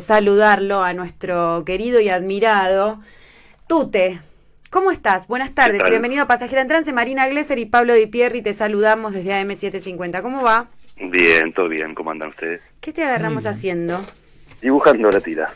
saludarlo a nuestro querido y admirado Tute. ¿Cómo estás? Buenas tardes. Bienvenido a Pasajera en Trance. Marina Glesser y Pablo Di Pierri te saludamos desde AM750. ¿Cómo va? Bien, todo bien. ¿Cómo andan ustedes? ¿Qué te agarramos haciendo? Dibujando la tira.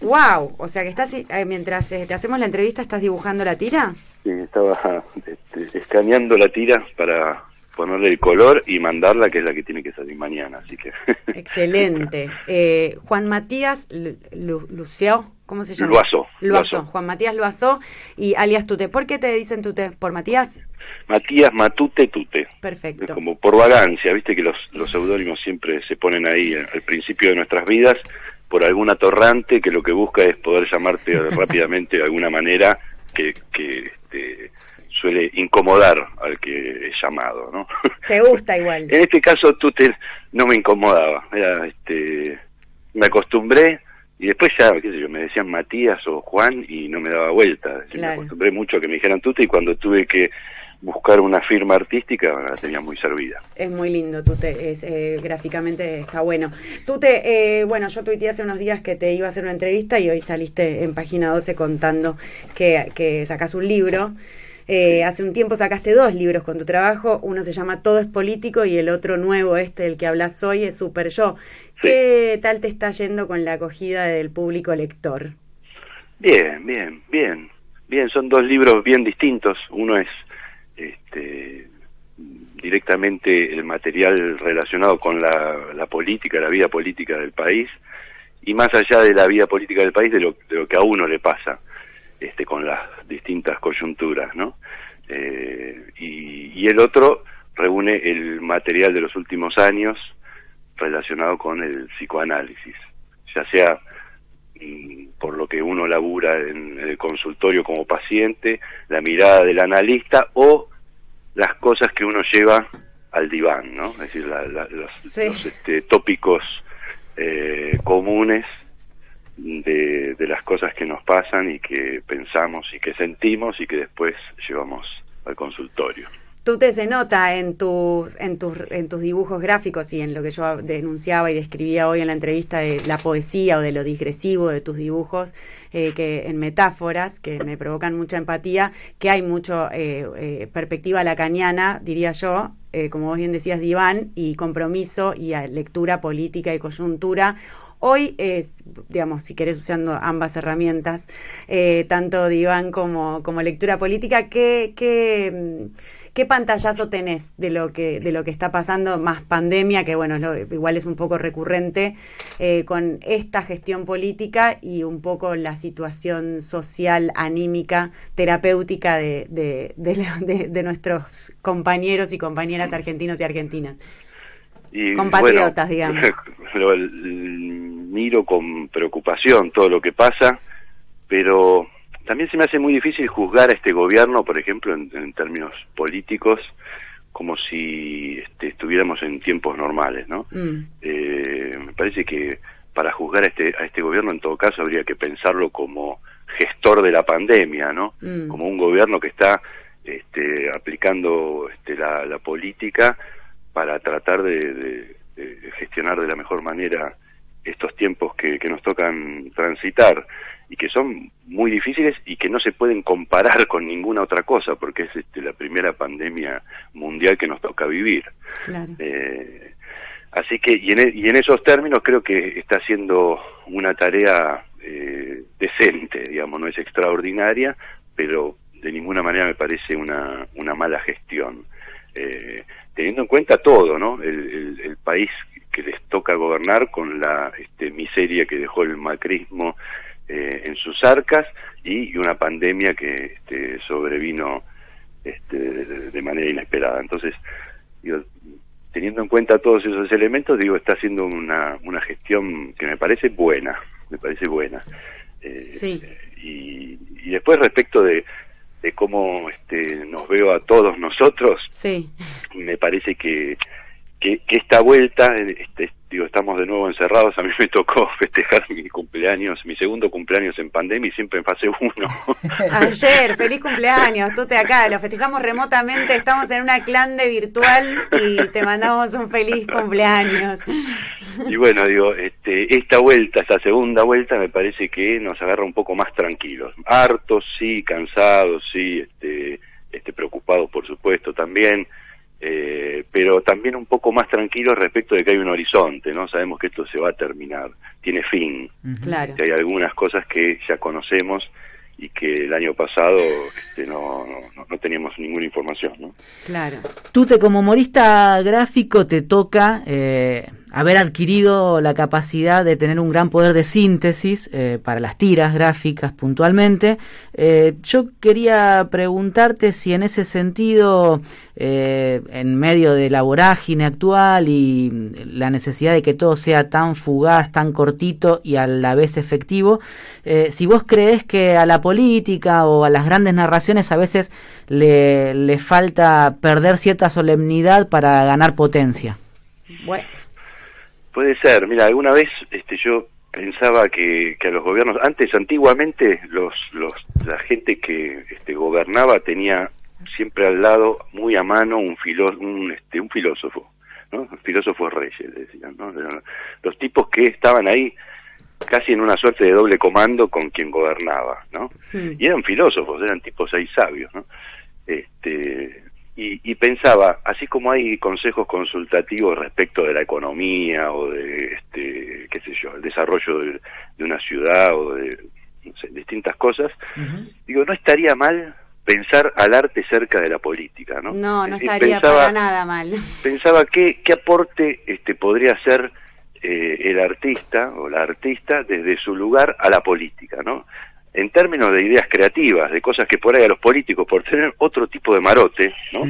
Wow, o sea que estás eh, mientras eh, te hacemos la entrevista estás dibujando la tira. Sí, estaba este, escaneando la tira para ponerle el color y mandarla, que es la que tiene que salir mañana, así que... Excelente. Eh, Juan Matías Lucio, ¿cómo se llama? Luazo. Luazo. Juan Matías Luazo y alias Tute. ¿Por qué te dicen Tute? ¿Por Matías? Matías Matute Tute. Perfecto. Es como por vagancia, viste que los, los seudónimos siempre se ponen ahí al principio de nuestras vidas por algún atorrante que lo que busca es poder llamarte rápidamente de alguna manera que, que este, suele incomodar al que es llamado, ¿no? Te gusta igual. en este caso tú te, no me incomodaba, era, este, me acostumbré y después ya, qué sé yo, me decían Matías o Juan y no me daba vuelta. Me acostumbré mucho a que me dijeran Tute y cuando tuve que buscar una firma artística la tenía muy servida. Es muy lindo, Tute, es, eh, gráficamente está bueno. Tute, eh, bueno, yo tuiteé hace unos días que te iba a hacer una entrevista y hoy saliste en página 12 contando que, que sacas un libro. Eh, hace un tiempo sacaste dos libros con tu trabajo, uno se llama Todo es político y el otro nuevo, este, el que hablas hoy, es Super Yo. ¿Qué tal te está yendo con la acogida del público lector? Bien, bien, bien. Bien, son dos libros bien distintos. Uno es este, directamente el material relacionado con la, la, política, la vida política del país, y más allá de la vida política del país, de lo, de lo que a uno le pasa este, con las distintas coyunturas, ¿no? Eh, y, el otro reúne el material de los últimos años relacionado con el psicoanálisis, ya sea mm, por lo que uno labura en el consultorio como paciente, la mirada del analista o las cosas que uno lleva al diván, ¿no? Es decir, los, este, tópicos eh, comunes de, de, las cosas que nos pasan y que pensamos y que sentimos y que después llevamos al consultorio. Tú te se nota en tus, en tus, en tus dibujos gráficos y en lo que yo denunciaba y describía hoy en la entrevista de la poesía o de lo digresivo de tus dibujos, eh, que en metáforas que me provocan mucha empatía, que hay mucho eh, eh, perspectiva lacaniana, diría yo, como vos bien decías, diván y compromiso y lectura política y coyuntura Hoy es, digamos, si querés usando ambas herramientas, eh, tanto diván como, como lectura política, ¿qué, qué, qué pantallazo tenés de lo que de lo que está pasando más pandemia que bueno igual es un poco recurrente eh, con esta gestión política y un poco la situación social anímica terapéutica de, de, de, de nuestros compañeros y compañeras argentinos y argentinas y, compatriotas digamos miro con preocupación todo lo que pasa, pero también se me hace muy difícil juzgar a este gobierno, por ejemplo, en, términos políticos, como si este, estuviéramos en tiempos normales, ¿no? Mm. Eh, me parece que para juzgar a este, a este gobierno, en todo caso, habría que pensarlo como gestor de la pandemia, ¿no? Mm. Como un gobierno que está este, aplicando este, la, la política para tratar de, gestionar de la mejor manera estos tiempos que, nos tocan transitar y que son muy difíciles y que no se pueden comparar con ninguna otra cosa porque es este, la primera pandemia mundial que nos toca vivir. Eh, así que y en, e, y en, esos términos creo que está haciendo una tarea eh, decente, digamos, no es extraordinaria, pero de ninguna manera me parece una, una mala gestión. Eh, teniendo en cuenta todo, ¿no? El, el país que les toca gobernar con la este, miseria que dejó el macrismo eh, en sus arcas y, una pandemia que este, sobrevino este, de, manera inesperada. Entonces, teniendo en cuenta todos esos elementos, digo, está haciendo una, una gestión que me parece buena, me parece buena. Eh, sí. y, y después respecto de, de cómo este, nos veo a todos nosotros, sí. me parece que que, que esta vuelta, este, digo, estamos de nuevo encerrados, a mí me tocó festejar mi cumpleaños, mi segundo cumpleaños en pandemia y siempre en fase 1. Ayer, feliz cumpleaños, tú te acá, lo festejamos remotamente, estamos en una clan de virtual y te mandamos un feliz cumpleaños. Y bueno, digo, este, esta vuelta, esta segunda vuelta me parece que nos agarra un poco más tranquilos, hartos, sí, cansados, sí, este, este preocupados por supuesto también, eh, pero también un poco más tranquilo respecto de que hay un horizonte, ¿no? Sabemos que esto se va a terminar, tiene fin. Claro. hay algunas cosas que ya conocemos y que el año pasado este, no, no, no, teníamos ninguna información, ¿no? Claro. Tú te como humorista gráfico te toca eh, haber adquirido la capacidad de tener un gran poder de síntesis eh, para las tiras gráficas puntualmente. Eh, yo quería preguntarte si en ese sentido, eh, en medio de la vorágine actual y la necesidad de que todo sea tan fugaz, tan cortito y a la vez efectivo, si vos crees que a la política o a las grandes narraciones a veces le, le falta perder cierta solemnidad para ganar potencia. Bueno. Puede ser, mira, alguna vez este, yo pensaba que, que a los gobiernos, antes, antiguamente, los, los, la gente que este, gobernaba tenía siempre al lado, muy a mano, un, filo, un, este, un filósofo, ¿no? Filósofos reyes, decían, ¿no? Los tipos que estaban ahí casi en una suerte de doble comando con quien gobernaba, ¿no? Y eran filósofos, eran tipos ahí sabios, ¿no? Este, y, pensaba, así como hay consejos consultativos respecto de la economía o de, este, qué sé yo, el desarrollo de, una ciudad o de distintas cosas, digo, no estaría mal pensar al arte cerca de la política, ¿no? No, no estaría para nada mal. Pensaba qué, qué aporte este, podría hacer eh, el artista o la artista desde su lugar a la política, ¿no? En términos de ideas creativas, de cosas que por ahí a los políticos, por tener otro tipo de marote, ¿no?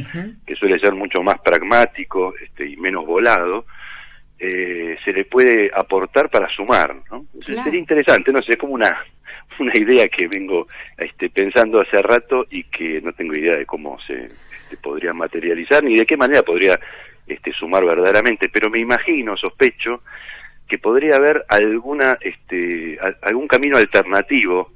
que suele ser mucho más pragmático este, y menos volado, eh, se le puede aportar para sumar. ¿no? Sería interesante, no sé, es como una, una idea que vengo este, pensando hace rato y que no tengo idea de cómo se este, podría materializar ni de qué manera podría este, sumar verdaderamente, pero me imagino, sospecho, que podría haber alguna este, algún camino alternativo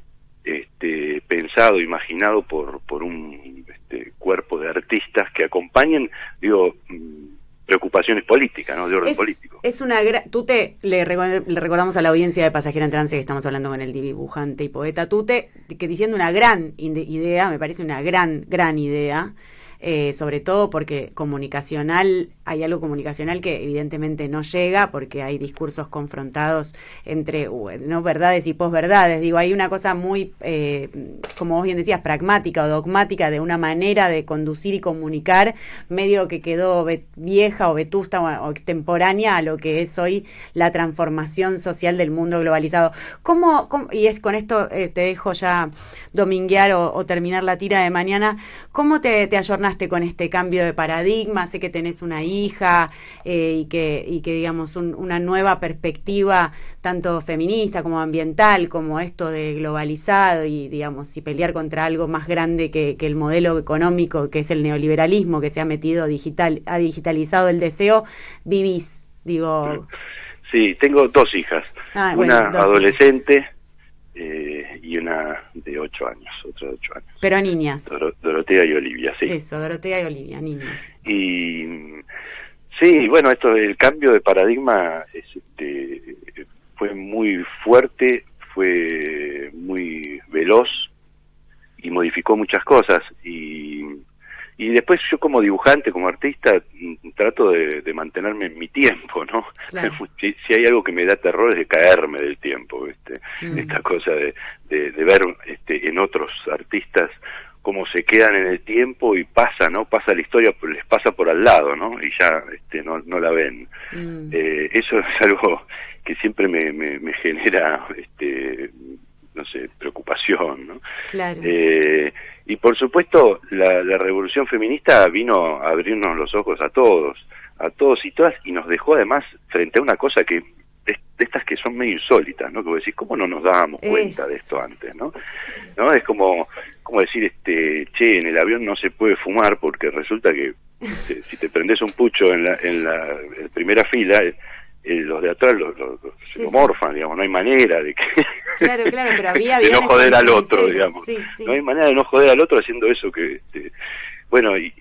este, pensado, imaginado por, por un este, cuerpo de artistas que acompañen, digo, mm, preocupaciones políticas, ¿no? De orden político. Es una tú te le, recordamos a la audiencia de Pasajera en Trance que estamos hablando con el dibujante y poeta Tute, que diciendo una gran idea, me parece una gran, gran idea, eh, sobre todo porque comunicacional, hay algo comunicacional que evidentemente no llega porque hay discursos confrontados entre no verdades y posverdades. Digo, hay una cosa muy, eh, como vos bien decías, pragmática o dogmática de una manera de conducir y comunicar, medio que quedó vieja o vetusta o, extemporánea a lo que es hoy la transformación social del mundo globalizado. ¿Cómo, y es con esto eh, te dejo ya dominguear o, terminar la tira de mañana, ¿cómo te, te ayornaste con este cambio de paradigma? Sé que tenés una hija eh, y, que, y que, digamos, una nueva perspectiva, tanto feminista como ambiental, como esto de globalizado y, digamos, y pelear contra algo más grande que, el modelo económico, que es el neoliberalismo, que se ha metido digital, ha digitalizado el deseo, vivís, digo... Sí, tengo dos hijas. Ah, una adolescente eh, y una de ocho años, otra de ocho años. Pero niñas. Dorotea y Olivia, sí. Eso, Dorotea y Olivia, niñas. Y sí, bueno, esto del cambio de paradigma este, fue muy fuerte, fue muy veloz y modificó muchas cosas y y después yo como dibujante, como artista, mm, trato de, mantenerme en mi tiempo, ¿no? Si, hay algo que me da terror es de caerme del tiempo, ¿viste? Mm. Esta cosa de, de, ver este, en otros artistas cómo se quedan en el tiempo y pasa, ¿no? Pasa la historia, les pasa por al lado, ¿no? Y ya este, no, no la ven. Mm. Eh, eso es algo que siempre me, me, me genera este, no sé, preocupación, ¿no? Claro. Eh, y por supuesto, la, revolución feminista vino a abrirnos los ojos a todos, a todos y todas, y nos dejó además frente a una cosa que de, estas que son medio insólitas, ¿no? Que vos decís, ¿cómo no nos dábamos cuenta de esto antes, no? ¿No? Es como, ¿cómo decir? este Che, en el avión no se puede fumar porque resulta que si te prendes un pucho en la, en la primera fila, eh, los de atrás lo, lo, morfan, digamos, no hay manera de que... Claro, claro, pero había de no joder al otro, digamos. No hay manera de no joder al otro haciendo eso que... Este, bueno, y,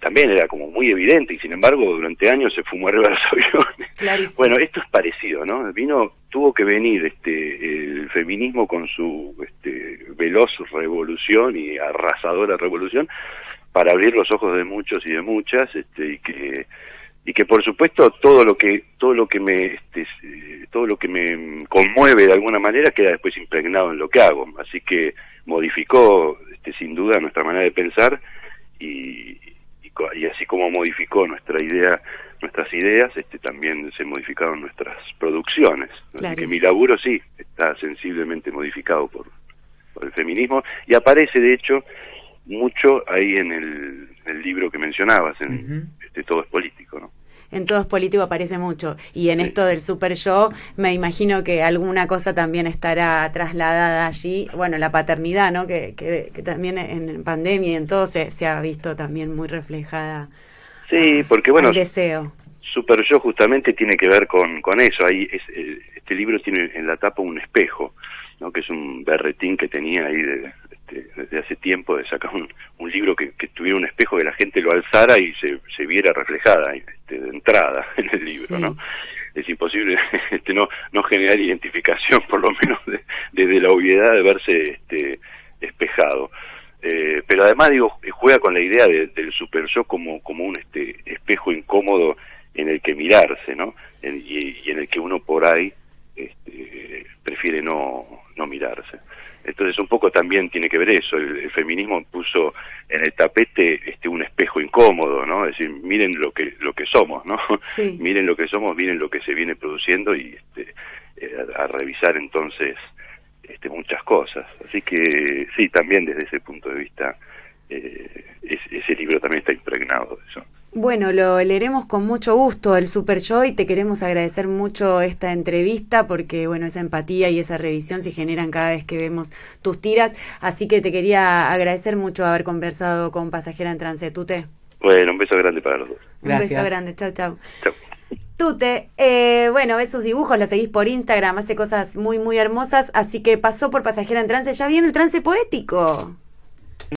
también era como muy evidente, y sin embargo durante años se fumó arriba de los aviones. Bueno, esto es parecido, ¿no? Vino, tuvo que venir este el feminismo con su este, veloz revolución y arrasadora revolución para abrir los ojos de muchos y de muchas, este, y que y que por supuesto todo lo que todo lo que me este, todo lo que me conmueve de alguna manera queda después impregnado en lo que hago. Así que modificó este, sin duda nuestra manera de pensar y, y, así como modificó nuestra idea nuestras ideas este también se modificaron nuestras producciones. Así que mi laburo sí está sensiblemente modificado por, por el feminismo y aparece de hecho mucho ahí en el, libro que mencionabas en este todo es político no en todo es político aparece mucho. Y en esto del super yo, me imagino que alguna cosa también estará trasladada allí. Bueno, la paternidad, ¿no? Que, que, también en pandemia y en todo se, se ha visto también muy reflejada. Sí, porque bueno. El deseo. Super yo justamente tiene que ver con, con eso. Ahí es, eh, este libro tiene en la tapa un espejo, ¿no? que es un berretín que tenía ahí de, este, desde hace tiempo de sacar un, un libro que, que, tuviera un espejo que la gente lo alzara y se, se viera reflejada este, de entrada en el libro, ¿no? Es imposible este, no, no generar identificación, por lo menos desde la obviedad de verse este, espejado. Eh, pero además digo juega con la idea del super yo como como un este espejo incómodo en el que mirarse no y, y, en el que uno por ahí este, prefiere no no mirarse entonces un poco también tiene que ver eso, el, feminismo puso en el tapete este un espejo incómodo, ¿no? Es decir, miren lo que lo que somos, ¿no? miren lo que somos, miren lo que se viene produciendo y este, eh, a, revisar entonces este, muchas cosas. Así que sí, también desde ese punto de vista eh, ese libro también está impregnado de eso. Bueno, lo leeremos con mucho gusto el Super Joy. Te queremos agradecer mucho esta entrevista porque, bueno, esa empatía y esa revisión se generan cada vez que vemos tus tiras. Así que te quería agradecer mucho haber conversado con Pasajera en Trance. Tute. Bueno, un beso grande para los dos. Un beso grande. Chau, chau. Chau. Tute, eh, bueno, ves sus dibujos, lo seguís por Instagram, hace cosas muy, muy hermosas. Así que pasó por Pasajera en Trance. Ya viene el trance poético.